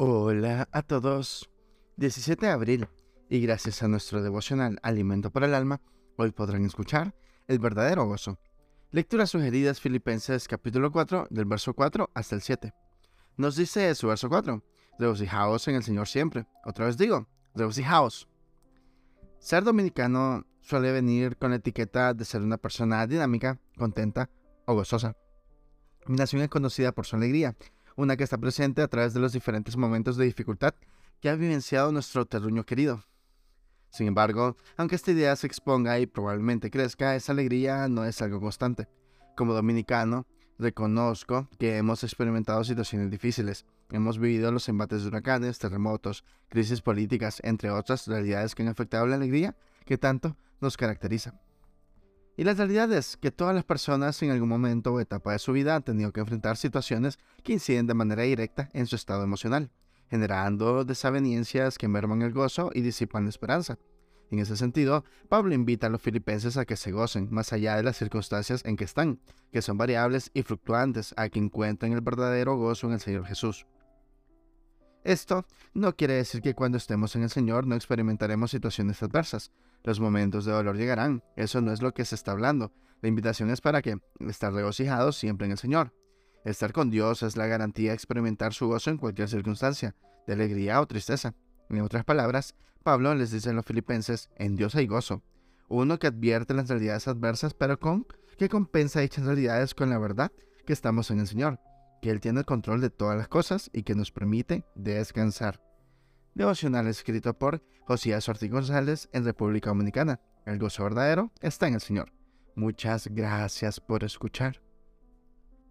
Hola a todos. 17 de abril, y gracias a nuestro devocional Alimento para el Alma, hoy podrán escuchar el verdadero gozo. Lecturas sugeridas Filipenses capítulo 4, del verso 4 hasta el 7. Nos dice su verso 4, regocijaos en el Señor siempre. Otra vez digo, regocijaos. Ser dominicano suele venir con la etiqueta de ser una persona dinámica, contenta o gozosa. Mi nación es conocida por su alegría, una que está presente a través de los diferentes momentos de dificultad que ha vivenciado nuestro terruño querido. Sin embargo, aunque esta idea se exponga y probablemente crezca, esa alegría no es algo constante. Como dominicano, reconozco que hemos experimentado situaciones difíciles. Hemos vivido los embates de huracanes, terremotos, crisis políticas, entre otras realidades que han afectado la alegría que tanto nos caracteriza. Y la realidad es que todas las personas en algún momento o etapa de su vida han tenido que enfrentar situaciones que inciden de manera directa en su estado emocional, generando desavenencias que merman el gozo y disipan la esperanza. En ese sentido, Pablo invita a los filipenses a que se gocen más allá de las circunstancias en que están, que son variables y fluctuantes, a que encuentren el verdadero gozo en el Señor Jesús. Esto no quiere decir que cuando estemos en el Señor no experimentaremos situaciones adversas. Los momentos de dolor llegarán, eso no es lo que se está hablando. La invitación es para que estar regocijados siempre en el Señor. Estar con Dios es la garantía de experimentar su gozo en cualquier circunstancia, de alegría o tristeza. En otras palabras, Pablo les dice a los filipenses, en Dios hay gozo. Uno que advierte las realidades adversas, pero con que compensa dichas realidades con la verdad que estamos en el Señor que Él tiene el control de todas las cosas y que nos permite descansar. Devocional escrito por Josías Ortiz González en República Dominicana. El gozo verdadero está en el Señor. Muchas gracias por escuchar.